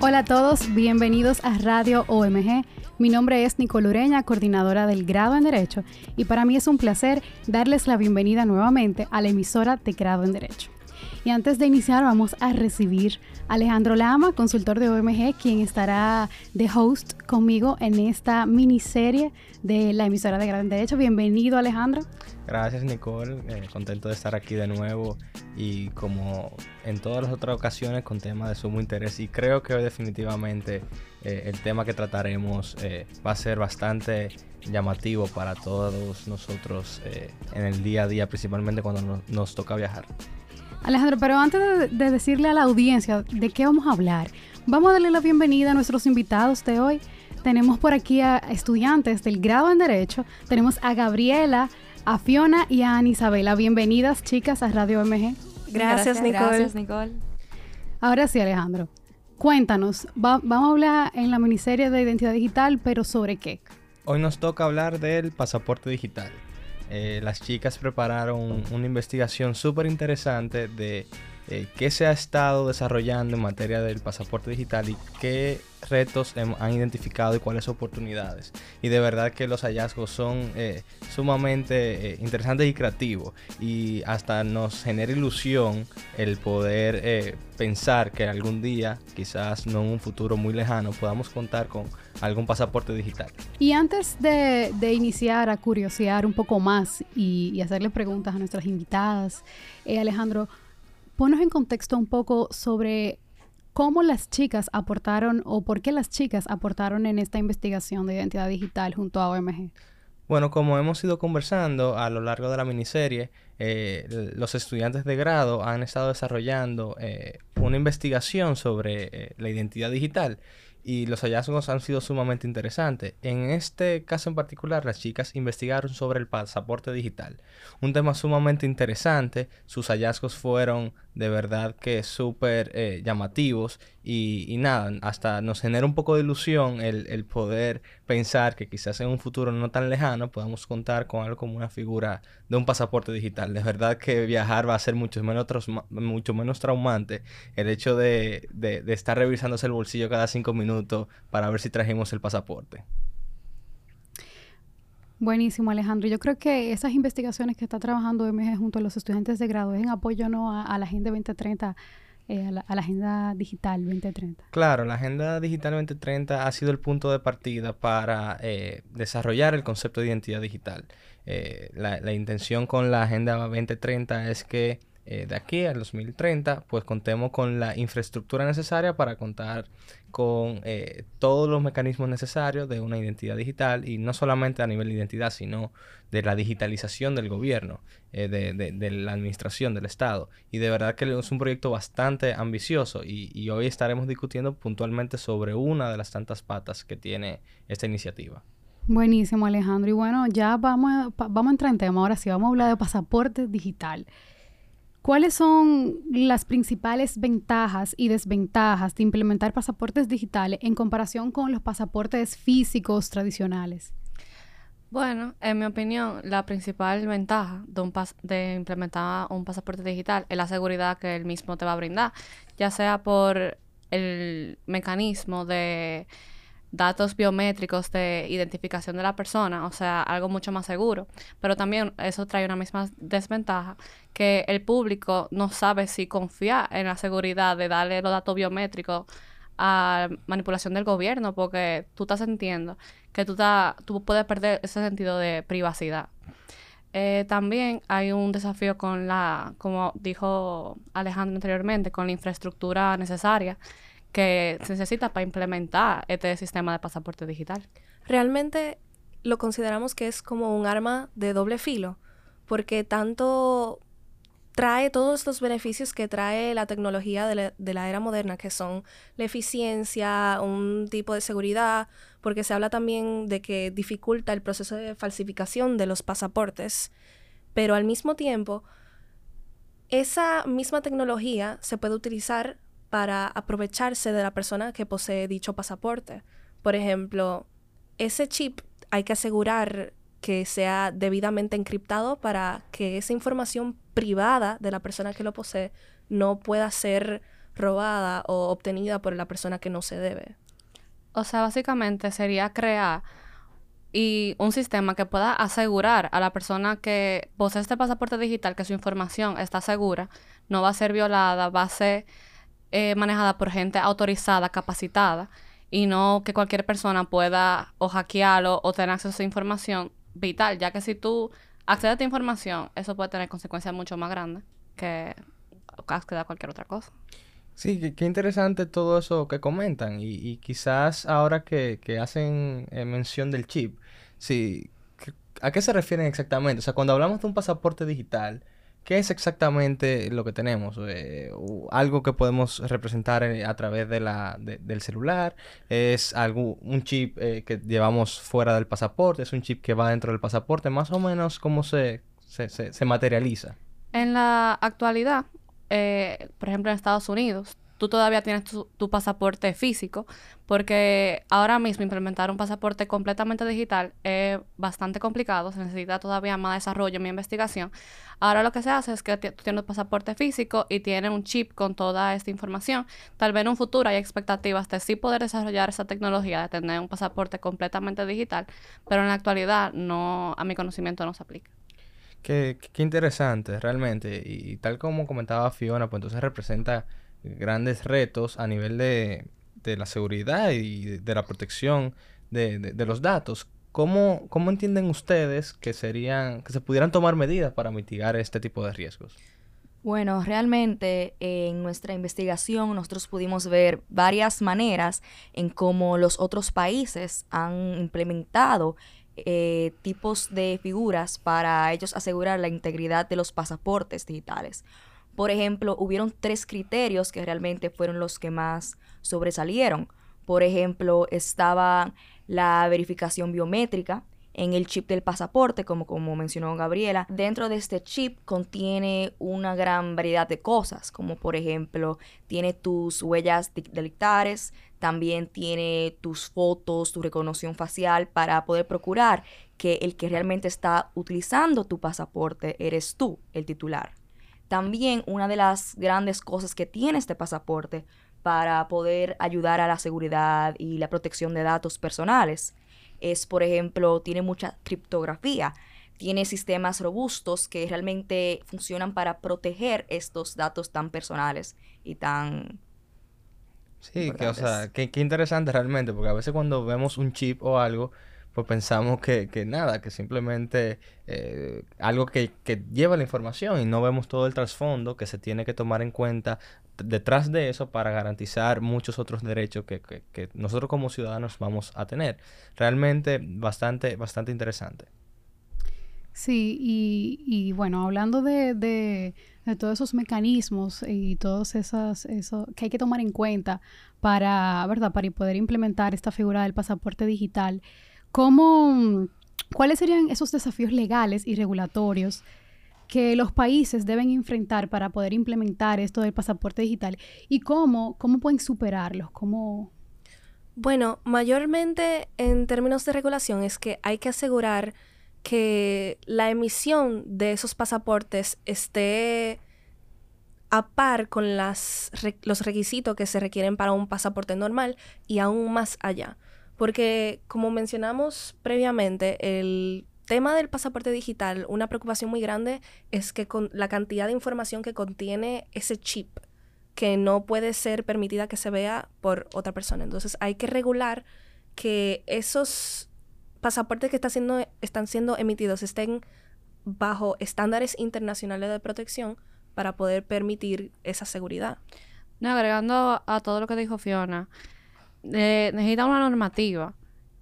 Hola a todos, bienvenidos a Radio OMG. Mi nombre es Nicole Ureña, coordinadora del grado en Derecho, y para mí es un placer darles la bienvenida nuevamente a la emisora de grado en Derecho. Y antes de iniciar vamos a recibir Alejandro Lama, consultor de OMG, quien estará de host conmigo en esta miniserie de la emisora de Grado en Derecho. Bienvenido Alejandro. Gracias Nicole, eh, contento de estar aquí de nuevo y como en todas las otras ocasiones con temas de sumo interés y creo que hoy definitivamente eh, el tema que trataremos eh, va a ser bastante llamativo para todos nosotros en el día a día, principalmente cuando nos toca viajar. Alejandro, pero antes de, decirle a la audiencia de qué vamos a hablar, vamos a darle la bienvenida a nuestros invitados de hoy. Tenemos por aquí a estudiantes del grado en Derecho. Tenemos a Gabriela, a Fiona y a Ana Isabela. Bienvenidas, chicas, a Radio MG. Gracias, Nicole. Gracias, Nicole. Ahora sí, Alejandro. Cuéntanos, vamos a hablar en la miniserie de identidad digital, pero ¿sobre qué? Hoy nos toca hablar del pasaporte digital. Eh, las chicas prepararon una investigación súper interesante de eh, qué se ha estado desarrollando en materia del pasaporte digital y qué retos han identificado y cuáles oportunidades. Y de verdad que los hallazgos son eh, sumamente eh, interesantes y creativos y hasta nos genera ilusión el poder pensar que algún día, quizás no en un futuro muy lejano, podamos contar con algún pasaporte digital. Y antes de, iniciar a curiosear un poco más y, y hacerle preguntas a nuestras invitadas, Alejandro, ponos en contexto un poco sobre cómo las chicas aportaron o por qué las chicas aportaron en esta investigación de identidad digital junto a OMG. Bueno, como hemos ido conversando a lo largo de la miniserie, eh, los estudiantes de grado han estado desarrollando eh, una investigación sobre eh, la identidad digital y los hallazgos han sido sumamente interesantes. En este caso en particular, las chicas investigaron sobre el pasaporte digital, un tema sumamente interesante. Sus hallazgos fueron de verdad que súper eh, llamativos y, nada, hasta nos genera un poco de ilusión el, poder pensar que quizás en un futuro no tan lejano podamos contar con algo como una figura de un pasaporte digital. De verdad que viajar va a ser mucho menos, mucho menos traumante el hecho de, de, de estar revisándose el bolsillo cada cinco minutos para ver si trajimos el pasaporte. Buenísimo, Alejandro. Yo creo que esas investigaciones que está trabajando MG junto a los estudiantes de grado es en apoyo ¿no? a, la Agenda 2030, eh, a, la, Agenda Digital 2030. Claro, la Agenda Digital 2030 ha sido el punto de partida para eh, desarrollar el concepto de identidad digital. Eh, la, la intención con la Agenda 2030 es que de aquí al 2030, pues contemos con la infraestructura necesaria para contar con eh, todos los mecanismos necesarios de una identidad digital y no solamente a nivel de identidad, sino de la digitalización del gobierno, eh, de, la administración del Estado. Y de verdad que es un proyecto bastante ambicioso y, hoy estaremos discutiendo puntualmente sobre una de las tantas patas que tiene esta iniciativa. Buenísimo, Alejandro. Y bueno, ya vamos a, vamos a entrar en tema. Ahora sí, vamos a hablar de pasaporte digital. ¿Cuáles son las principales ventajas y desventajas de implementar pasaportes digitales en comparación con los pasaportes físicos tradicionales? Bueno, en mi opinión, la principal ventaja de, implementar un pasaporte digital es la seguridad que el mismo te va a brindar, ya sea por el mecanismo de datos biométricos de identificación de la persona, o sea, algo mucho más seguro. Pero también eso trae una misma desventaja, que el público no sabe si confiar en la seguridad de darle los datos biométricos a manipulación del gobierno, porque tú estás sintiendo que tú, tú puedes perder ese sentido de privacidad. Eh, también hay un desafío con la, como dijo Alejandro anteriormente, con la infraestructura necesaria que se necesita para implementar este sistema de pasaporte digital. Realmente lo consideramos que es como un arma de doble filo, porque tanto trae todos estos beneficios que trae la tecnología de la, era moderna, que son la eficiencia, un tipo de seguridad, porque se habla también de que dificulta el proceso de falsificación de los pasaportes, pero al mismo tiempo, esa misma tecnología se puede utilizar para aprovecharse de la persona que posee dicho pasaporte. Por ejemplo, ese chip hay que asegurar que sea debidamente encriptado para que esa información privada de la persona que lo posee no pueda ser robada o obtenida por la persona que no se debe. O sea, básicamente sería crear y un sistema que pueda asegurar a la persona que posee este pasaporte digital que su información está segura, no va a ser violada, va a ser eh, manejada por gente autorizada, capacitada, y no que cualquier persona pueda o hackearlo o tener acceso a información vital, ya que si tú accedes a esta información, eso puede tener consecuencias mucho más grandes que acceder a cualquier otra cosa. Sí, qué, interesante todo eso que comentan y, quizás ahora que, hacen eh, mención del chip, sí, ¿a qué se refieren exactamente? O sea, cuando hablamos de un pasaporte digital, ¿qué es exactamente lo que tenemos? Eh, ¿Algo que podemos representar eh, a través de la, del celular? ¿Es un chip que llevamos fuera del pasaporte? ¿Es un chip que va dentro del pasaporte? Más o menos, ¿cómo se, se, se materializa? En la actualidad, eh, por ejemplo, en Estados Unidos, tú todavía tienes tu, pasaporte físico, porque ahora mismo implementar un pasaporte completamente digital es bastante complicado, se necesita todavía más desarrollo mi investigación. Ahora lo que se hace es que tú tienes un pasaporte físico y tienes un chip con toda esta información. Tal vez en un futuro hay expectativas de sí poder desarrollar esa tecnología de tener un pasaporte completamente digital, pero en la actualidad no, a mi conocimiento no se aplica. Qué, interesante, realmente. Y, tal como comentaba Fiona, pues entonces representa grandes retos a nivel de, la seguridad y de, la protección de, los datos. ¿Cómo, ¿Cómo, entienden ustedes que serían, que se pudieran tomar medidas para mitigar este tipo de riesgos? Bueno, realmente en nuestra investigación nosotros pudimos ver varias maneras en cómo los otros países han implementado eh, tipos de figuras para ellos asegurar la integridad de los pasaportes digitales. Por ejemplo, hubieron tres criterios que realmente fueron los que más sobresalieron. Por ejemplo, estaba la verificación biométrica, en el chip del pasaporte, como, como mencionó Gabriela. Dentro de este chip contiene una gran variedad de cosas, como por ejemplo, tiene tus huellas delictares, también tiene tus fotos, tu reconocimiento facial para poder procurar que el que realmente está utilizando tu pasaporte eres tú, el titular. También una de las grandes cosas que tiene este pasaporte para poder ayudar a la seguridad y la protección de datos personales es, por ejemplo, tiene mucha criptografía, tiene sistemas robustos que realmente funcionan para proteger estos datos tan personales y tan... Sí, que, o sea, qué interesante realmente, porque a veces cuando vemos un chip o algo, pues pensamos que, que nada, que simplemente eh, algo que, que, lleva la información y no vemos todo el trasfondo que se tiene que tomar en cuenta detrás de eso para garantizar muchos otros derechos que, que, nosotros como ciudadanos vamos a tener. Realmente bastante, bastante interesante. Sí, y, y bueno, hablando de, de, de, todos esos mecanismos y todos esas, eso que hay que tomar en cuenta para, ¿verdad? Para poder implementar esta figura del pasaporte digital, ¿Cómo, ¿Cuáles serían esos desafíos legales y regulatorios que los países deben enfrentar para poder implementar esto del pasaporte digital y cómo, cómo pueden superarlos? ¿Cómo... Bueno, mayormente en términos de regulación es que hay que asegurar que la emisión de esos pasaportes esté a par con los requisitos que se requieren para un pasaporte normal y aún más allá. Porque, como mencionamos previamente, el tema del pasaporte digital, una preocupación muy grande es que con la cantidad de información que contiene ese chip, que no puede ser permitida que se vea por otra persona. Entonces hay que regular que esos pasaportes que está siendo, están siendo emitidos estén bajo estándares internacionales de protección para poder permitir esa seguridad. Agregando a todo lo que dijo Fiona, necesita una normativa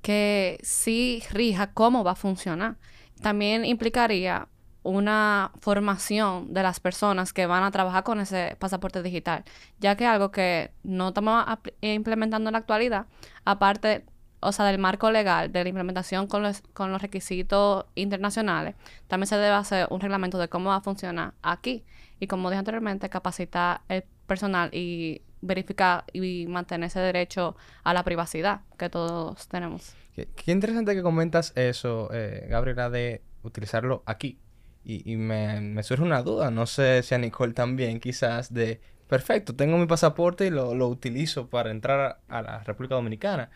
que sí rija cómo va a funcionar. También implicaría una formación de las personas que van a trabajar con ese pasaporte digital, ya que algo que no estamos implementando en la actualidad, aparte, o sea, del marco legal, de la implementación con los, con los requisitos internacionales, también se debe hacer un reglamento de cómo va a funcionar aquí. Y como dije anteriormente, capacitar el personal y verificar y mantener ese derecho a la privacidad que todos tenemos. Qué, qué interesante que comentas eso, eh, Gabriela, de utilizarlo aquí. Y, y me, me surge una duda, no sé si a Nicole también, quizás, de, perfecto, tengo mi pasaporte y lo, lo utilizo para entrar a, a la República Dominicana.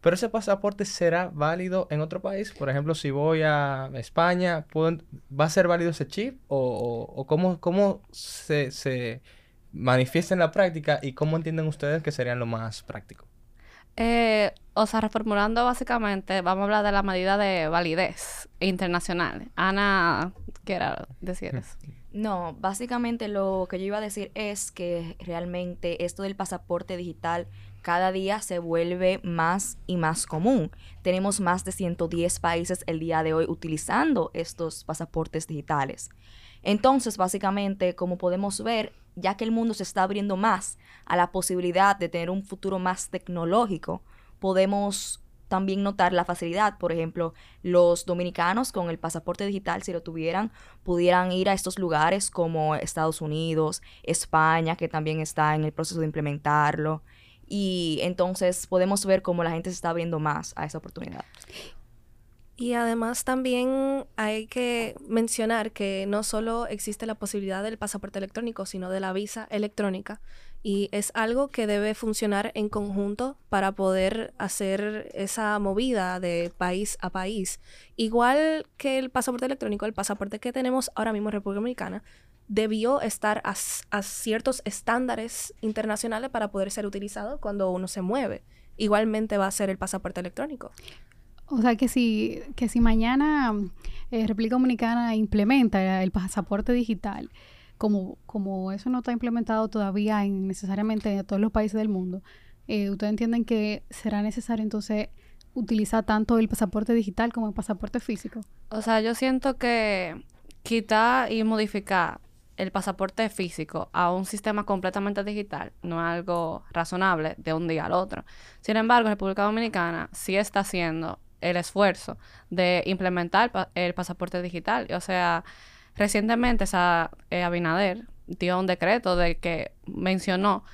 Pero ese pasaporte será válido en otro país. Por ejemplo, si voy a España, ¿puedo ent- ¿va a ser válido ese chip? ¿O, o- o cómo, cómo se, se manifiesta en la práctica y cómo entienden ustedes que serían lo más práctico? Eh, o sea, reformulando básicamente, vamos a hablar de la medida de validez internacional. Ana, quiera decir eso. No, básicamente lo que yo iba a decir es que realmente esto del pasaporte digital cada día se vuelve más y más común. Tenemos más de 110 países el día de hoy utilizando estos pasaportes digitales. Entonces, básicamente, como podemos ver, ya que el mundo se está abriendo más a la posibilidad de tener un futuro más tecnológico, podemos también notar la facilidad. Por ejemplo, los dominicanos con el pasaporte digital, si lo tuvieran, pudieran ir a estos lugares como Estados Unidos, España, que también está en el proceso de implementarlo. Y entonces podemos ver cómo la gente se está abriendo más a esa oportunidad. Y además también hay que mencionar que no solo existe la posibilidad del pasaporte electrónico, sino de la visa electrónica. Y es algo que debe funcionar en conjunto para poder hacer esa movida de país a país. Igual que el pasaporte electrónico, el pasaporte que tenemos ahora mismo en República Dominicana debió estar a, a ciertos estándares internacionales para poder ser utilizado cuando uno se mueve. Igualmente va a ser el pasaporte electrónico. O sea que si, que si mañana eh, República Dominicana implementa el pasaporte digital, como, como eso no está implementado todavía en necesariamente en todos los países del mundo, eh, ¿ustedes entienden que será necesario entonces utilizar tanto el pasaporte digital como el pasaporte físico? O sea, yo siento que quitar y modificar el pasaporte físico a un sistema completamente digital no es algo razonable de un día al otro. Sin embargo, República Dominicana sí está haciendo el esfuerzo de implementar el pasaporte digital. O sea, recientemente esa, eh, Abinader dio un decreto de que mencionó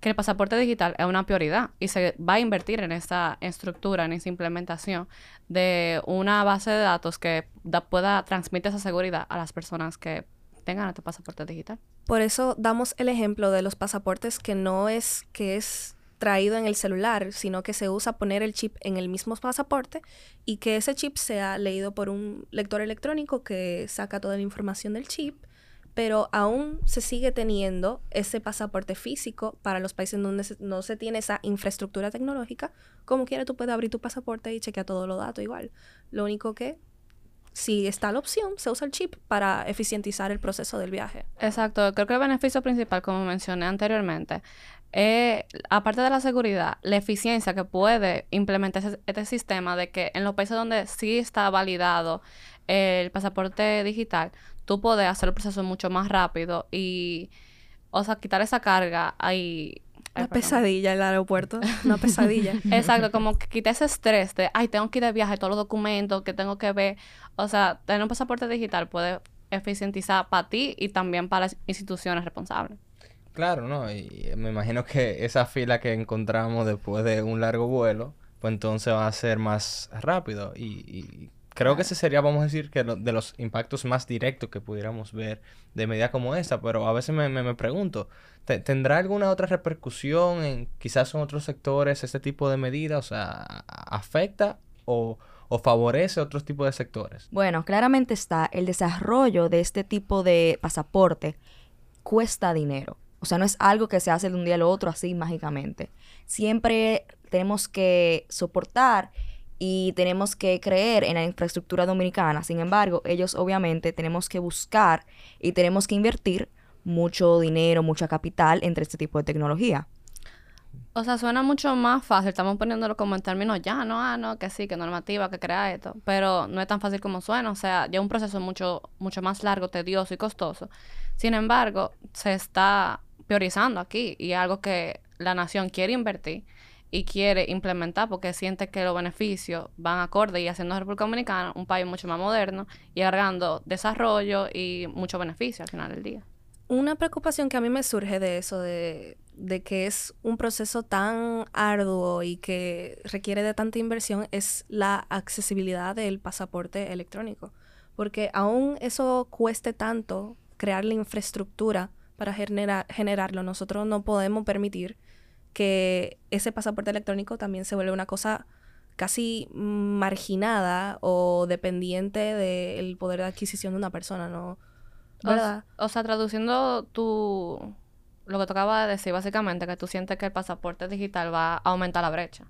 que el pasaporte digital es una prioridad y se va a invertir en esa estructura, en esa implementación de una base de datos que da- pueda transmitir esa seguridad a las personas que tengan este pasaporte digital. Por eso damos el ejemplo de los pasaportes que no es que es traído en el celular, sino que se usa poner el chip en el mismo pasaporte y que ese chip sea leído por un lector electrónico que saca toda la información del chip, pero aún se sigue teniendo ese pasaporte físico para los países donde no se tiene esa infraestructura tecnológica. Como quiera, tú puedes abrir tu pasaporte y chequear todos los datos igual. Lo único que, si está la opción, se usa el chip para eficientizar el proceso del viaje. Exacto, creo que el beneficio principal, como mencioné anteriormente, es, aparte de la seguridad, la eficiencia que puede implementar ese- este sistema de que en los países donde sí está validado el pasaporte digital, tú puedes hacer el proceso mucho más rápido y, o sea, quitar esa carga ahí. Una pesadilla el aeropuerto, una pesadilla. Exacto, como que quita ese estrés de, ay, tengo que ir de viaje, todos los documentos que tengo que ver. O sea, tener un pasaporte digital puede eficientizar para ti y también para las instituciones responsables. Claro, ¿no? Y me imagino que esa fila que encontramos después de un largo vuelo, pues entonces va a ser más rápido. Y, y creo que ese sería, vamos a decir, que lo- de los impactos más directos que pudiéramos ver de medida como esta. Pero a veces me, me, me pregunto, ¿te- ¿tendrá alguna otra repercusión en quizás en otros sectores este tipo de medida? O sea, ¿a- ¿afecta o, o favorece otros tipos de sectores? Bueno, claramente está, el desarrollo de este tipo de pasaporte cuesta dinero. O sea, no es algo que se hace de un día al otro así mágicamente. Siempre tenemos que soportar y tenemos que creer en la infraestructura dominicana. Sin embargo, ellos obviamente tenemos que buscar y tenemos que invertir mucho dinero, mucha capital entre este tipo de tecnología. O sea, suena mucho más fácil. Estamos poniéndolo como en términos ya, no, ah, no, que sí, que normativa, que crea esto. Pero no es tan fácil como suena. O sea, ya un proceso mucho, mucho más largo, tedioso y costoso. Sin embargo, se está priorizando aquí y algo que la nación quiere invertir y quiere implementar porque siente que los beneficios van acorde y haciendo República Dominicana un país mucho más moderno y agregando desarrollo y mucho beneficio al final del día. Una preocupación que a mí me surge de eso, de, de que es un proceso tan arduo y que requiere de tanta inversión, es la accesibilidad del pasaporte electrónico. Porque aún eso cueste tanto crear la infraestructura para generarlo, nosotros no podemos permitir que ese pasaporte electrónico también se vuelva una cosa casi marginada o dependiente del poder de adquisición de una persona, ¿no? ¿Verdad? O, sea, traduciendo tu lo que tocaba de decir, básicamente, que tú sientes que el pasaporte digital va a aumentar la brecha.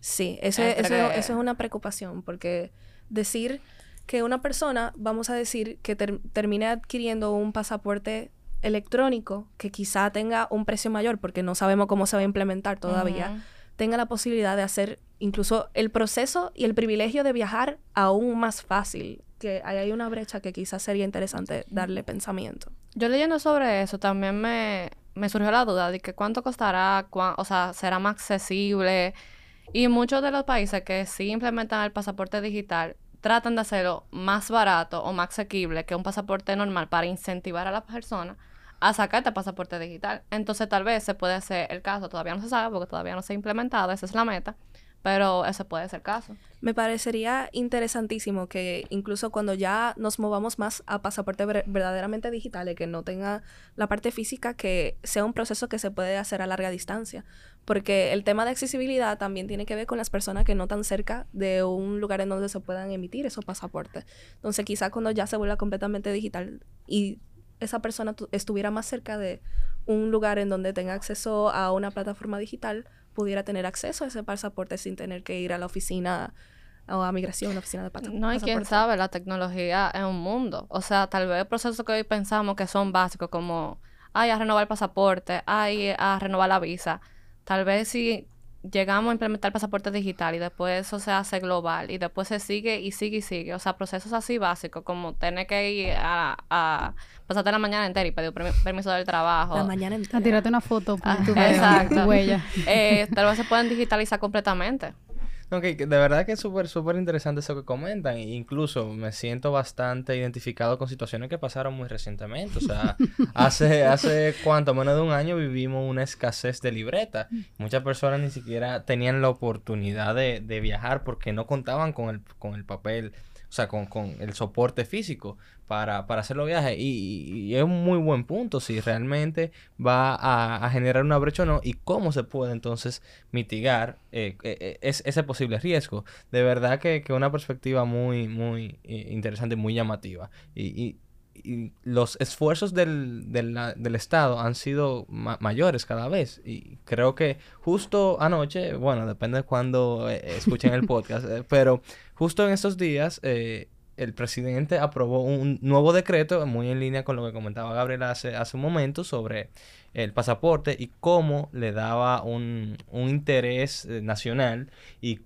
Sí, eso, es una preocupación, porque decir que una persona, vamos a decir, que termine adquiriendo un pasaporte electrónico que quizá tenga un precio mayor, porque no sabemos cómo se va a implementar todavía, tenga la posibilidad de hacer incluso el proceso y el privilegio de viajar aún más fácil. Que ahí hay una brecha que quizás sería interesante darle pensamiento. Yo leyendo sobre eso también me, me surgió la duda de que cuánto costará, o sea, será más accesible. Y muchos de los países que sí implementan el pasaporte digital tratan de hacerlo más barato o más asequible que un pasaporte normal para incentivar a la persona a sacar este pasaporte digital. Entonces tal vez se puede hacer el caso, todavía no se sabe porque todavía no se ha implementado, esa es la meta, pero ese puede ser caso. Me parecería interesantísimo que incluso cuando ya nos movamos más a pasaporte verdaderamente digitales, que no tenga la parte física, que sea un proceso que se puede hacer a larga distancia. Porque el tema de accesibilidad también tiene que ver con las personas que no están cerca de un lugar en donde se puedan emitir esos pasaportes. Entonces, quizá cuando ya se vuelva completamente digital y esa persona estuviera más cerca de un lugar en donde tenga acceso a una plataforma digital, pudiera tener acceso a ese pasaporte sin tener que ir a la oficina o a migración, la oficina de pasaporte. No, y quién sabe, la tecnología es un mundo. O sea, tal vez procesos que hoy pensamos que son básicos, como, ay, a renovar el pasaporte, ay, a renovar la visa. Tal vez si llegamos a implementar el pasaporte digital y después eso se hace global y después se sigue y sigue y sigue. O sea, procesos así básicos como tener que ir a, a pasarte la mañana entera y pedir permiso del trabajo. La mañana entera. A tirarte una foto por ah, tu, exacto. huella. Eh, tal vez se pueden digitalizar completamente. De verdad que es súper, súper interesante eso que comentan. incluso me siento bastante identificado con situaciones que pasaron muy recientemente. O sea, hace, hace cuánto, menos de un año vivimos una escasez de libreta. Muchas personas ni siquiera tenían la oportunidad de, de viajar porque no contaban con el, con el papel o sea, con, con el soporte físico para, para hacer los viajes. Y, es un muy buen punto si realmente va a, generar una brecha o no y cómo se puede entonces mitigar eh, eh, eh, ese posible riesgo. De verdad que, que una perspectiva muy, muy interesante, muy llamativa. y, y los esfuerzos del, del, Estado han sido mayores cada vez. Y creo que justo anoche, bueno, depende de cuando eh, escuchen el podcast, eh, pero justo en estos días eh, el presidente aprobó un nuevo decreto, muy en línea con lo que comentaba Gabriel hace, hace un momento, sobre el pasaporte y cómo le daba un, un interés nacional y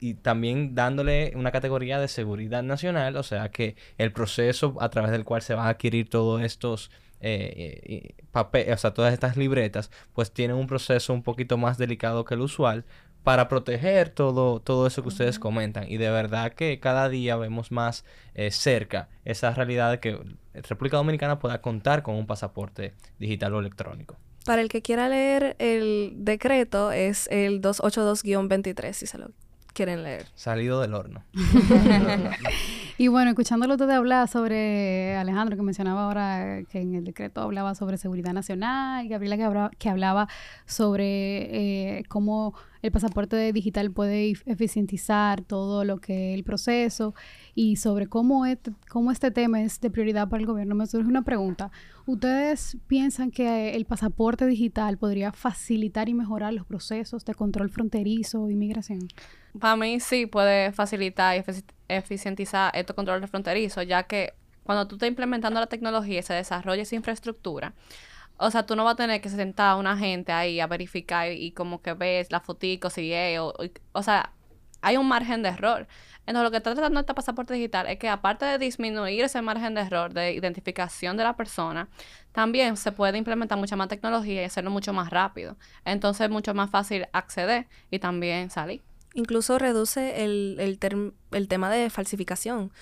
y, también dándole una categoría de seguridad nacional, o sea que el proceso a través del cual se van a adquirir todos estos eh, eh papeles, o sea, todas estas libretas, pues tienen un proceso un poquito más delicado que el usual para proteger todo, todo eso que ustedes comentan. Y de verdad que cada día vemos más eh, cerca esa realidad de que República Dominicana pueda contar con un pasaporte digital o electrónico. Para el que quiera leer el decreto es el 282-23, si se lo quieren leer. Salido del horno. y bueno, escuchándolo todo hablar sobre Alejandro, que mencionaba ahora que en el decreto hablaba sobre seguridad nacional, Gabriela que hablaba, que hablaba sobre eh, cómo el pasaporte digital puede eficientizar todo lo que es el proceso y sobre cómo este, cómo este tema es de prioridad para el gobierno, me surge una pregunta. ¿Ustedes piensan que el pasaporte digital podría facilitar y mejorar los procesos de control fronterizo e inmigración? Para mí sí puede facilitar y eficientizar estos controles fronterizos, ya que cuando tú estás implementando la tecnología y se desarrolla esa infraestructura, o sea, tú no vas a tener que sentar a una gente ahí a verificar y, como que ves la fotico, si es, o, o, sea, hay un margen de error. Entonces, lo que está tratando este pasaporte digital es que aparte de disminuir ese margen de error de identificación de la persona, también se puede implementar mucha más tecnología y hacerlo mucho más rápido. Entonces, es mucho más fácil acceder y también salir. Incluso reduce el, el, tema de falsificación.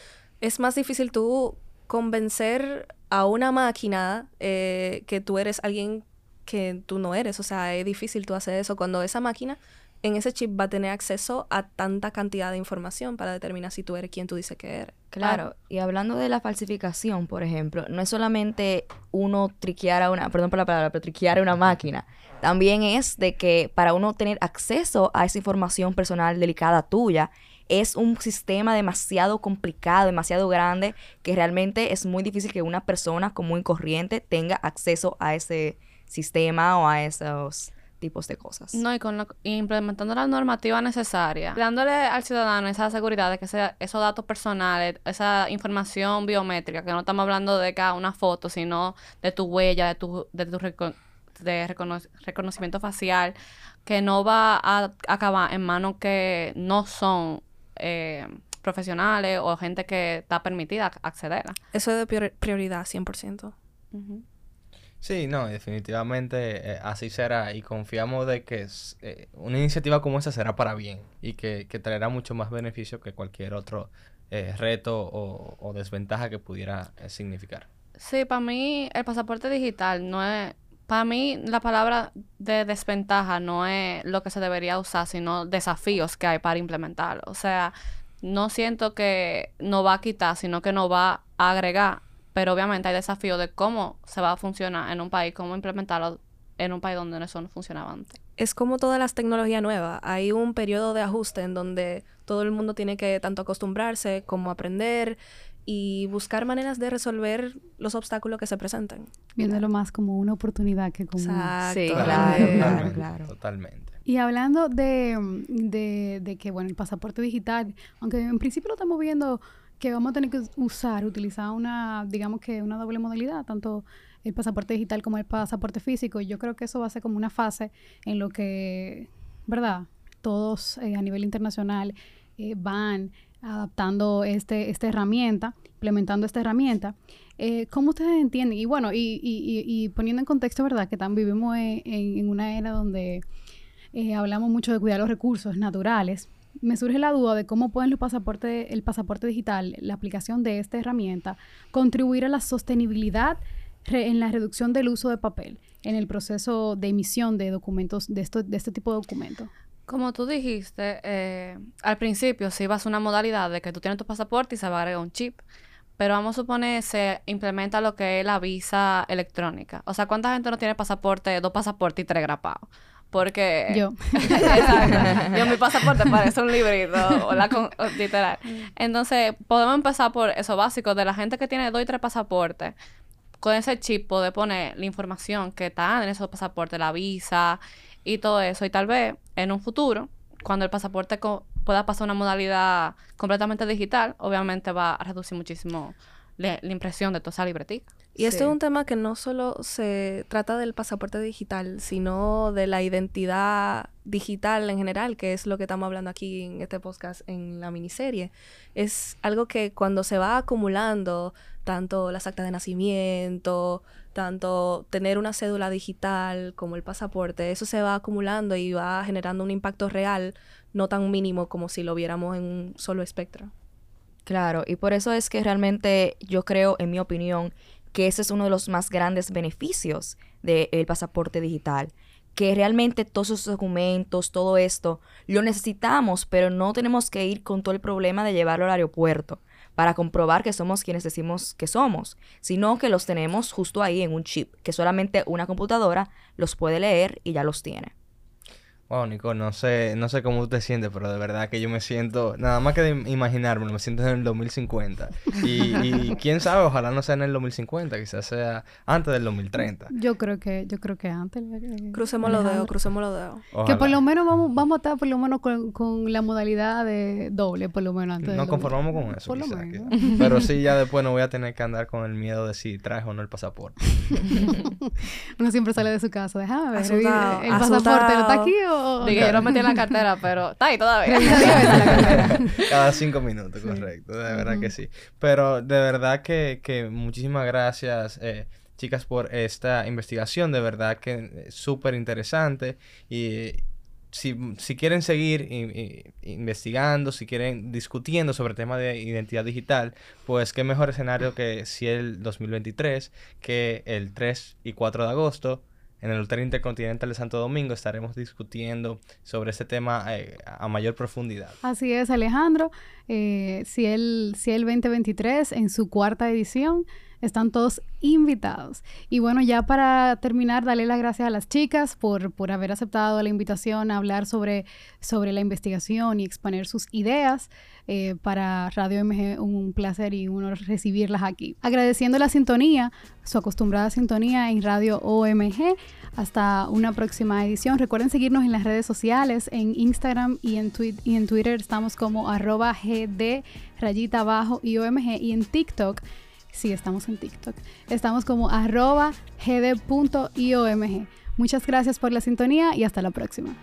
Es más difícil tú convencer a una máquina eh, que tú eres alguien que tú no eres. O sea, es difícil tú hacer eso cuando esa máquina en ese chip va a tener acceso a tanta cantidad de información para determinar si tú eres quien tú dices que eres. Claro, y hablando de la falsificación, por ejemplo, no es solamente uno triquear a una, perdón por la palabra, pero triquear a una máquina. También es de que para uno tener acceso a esa información personal delicada tuya, es un sistema demasiado complicado, demasiado grande, que realmente es muy difícil que una persona común y corriente tenga acceso a ese sistema o a esos tipos de cosas. No, y con lo- implementando la normativa necesaria, dándole al ciudadano esa seguridad de que ese- esos datos personales, esa información biométrica, que no estamos hablando de cada una foto, sino de tu huella, de tu, de tu de recono- reconocimiento facial, que no va a acabar en manos que no son eh, profesionales o gente que está permitida ac- acceder. Eso es de prior- prioridad, 100%. Ujú. Sí, no, definitivamente eh, así será y confiamos de que eh, una iniciativa como esa será para bien y que, que traerá mucho más beneficio que cualquier otro eh, reto o, o desventaja que pudiera eh, significar. Sí, para mí el pasaporte digital no es... Para mí la palabra de desventaja no es lo que se debería usar, sino desafíos que hay para implementarlo. O sea, no siento que no va a quitar, sino que no va a agregar. Pero obviamente hay desafíos de cómo se va a funcionar en un país, cómo implementarlo en un país donde eso no funcionaba antes. Es como todas las tecnologías nuevas. Hay un periodo de ajuste en donde todo el mundo tiene que tanto acostumbrarse como aprender y buscar maneras de resolver los obstáculos que se presenten. Viéndolo más como una oportunidad que como... un- Exacto. Sí, claro, claro, claro. Totalmente. Y hablando de, de, de que, bueno, el pasaporte digital, aunque en principio lo estamos viendo que vamos a tener que usar, utilizar una, digamos que una doble modalidad, tanto el pasaporte digital como el pasaporte físico, yo creo que eso va a ser como una fase en lo que, ¿verdad? Todos eh, a nivel internacional eh, van adaptando este, esta herramienta, implementando esta herramienta. Eh, ¿Cómo ustedes entienden? Y bueno, y, y, y- poniendo en contexto, ¿verdad? Que también vivimos en, en- una era donde hablamos mucho de cuidar los recursos naturales. Me surge la duda de cómo pueden los pasaportes, el pasaporte digital, la aplicación de esta herramienta, contribuir a la sostenibilidad en la reducción del uso de papel en el proceso de emisión de documentos, de, esto, de este tipo de documentos. Como tú dijiste, eh, al principio sí vas a una modalidad de que tú tienes tu pasaporte y se va a agregar un chip. Pero vamos a suponer se implementa lo que es la visa electrónica. O sea, ¿cuánta gente no tiene pasaporte, dos pasaportes y tres grapados? Porque... Yo. Exacto. Yo mi pasaporte parece un librito, o la con- o literal. Entonces, podemos empezar por eso básico de la gente que tiene dos y tres pasaportes. Con ese chip poder poner la información que está en esos pasaportes, la visa y todo eso. Y tal vez en un futuro, cuando el pasaporte co- pueda pasar a una modalidad completamente digital, obviamente va a reducir muchísimo la, la impresión de toda esa libretica. Y esto es un tema que no solo se trata del pasaporte digital, sino de la identidad digital en general, que es lo que estamos hablando aquí en este podcast, en la miniserie. Es algo que cuando se va acumulando, tanto las actas de nacimiento, tanto tener una cédula digital como el pasaporte, eso se va acumulando y va generando un impacto real, no tan mínimo como si lo viéramos en un solo espectro. Claro, y por eso es que realmente yo creo, en mi opinión, que ese es uno de los más grandes beneficios del pasaporte digital. Que realmente todos esos documentos, todo esto, lo necesitamos, pero no tenemos que ir con todo el problema de llevarlo al aeropuerto para comprobar que somos quienes decimos que somos, sino que los tenemos justo ahí en un chip, que solamente una computadora los puede leer y ya los tiene. Wow, Nico, no sé, no sé cómo tú te sientes, pero de verdad que yo me siento, nada más que de imaginarme, me siento en el 2050. Y, y quién sabe, ojalá no sea en el 2050, quizás sea antes del 2030. Yo creo que, yo creo que antes. eh, Crucemos los dedos, crucemos los dedos. Que por lo menos vamos, vamos a estar por lo menos con, con la modalidad de doble, por lo menos antes del Nos 2000. conformamos con eso, Por lo quizás, menos. quizás. Pero sí, ya después no voy a tener que andar con el miedo de si traje o no el pasaporte. Uno siempre sale de su casa, déjame ver, Asustado, ¿el pasaporte no está aquí o...? Digo, no? yo lo metí en la cartera, pero está ahí todavía. Cada cinco minutos, correcto. De verdad que sí. Pero de verdad que, que muchísimas gracias, eh, chicas, por esta investigación. De verdad que es súper interesante. Y si, si, quieren seguir investigando, si quieren discutiendo sobre temas de identidad digital, pues qué mejor escenario que si el 2023, que el 3 y 4 de agosto en el Hotel Intercontinental de Santo Domingo estaremos discutiendo sobre este tema eh, a mayor profundidad. Así es, Alejandro. Eh, si, el, si el 2023, en su cuarta edición, están todos invitados. Y bueno, ya para terminar, darle las gracias a las chicas por, por haber aceptado la invitación a hablar sobre, sobre la investigación y exponer sus ideas. Eh, para Radio MG un placer y un honor recibirlas aquí. Agradeciendo la sintonía, su acostumbrada sintonía en Radio OMG. Hasta una próxima edición. Recuerden seguirnos en las redes sociales, en Instagram y en, y en Twitter estamos como arroba GD rayita abajo y OMG y en TikTok. Sí, estamos en TikTok. Estamos como arroba gd.iomg. Muchas gracias por la sintonía y hasta la próxima.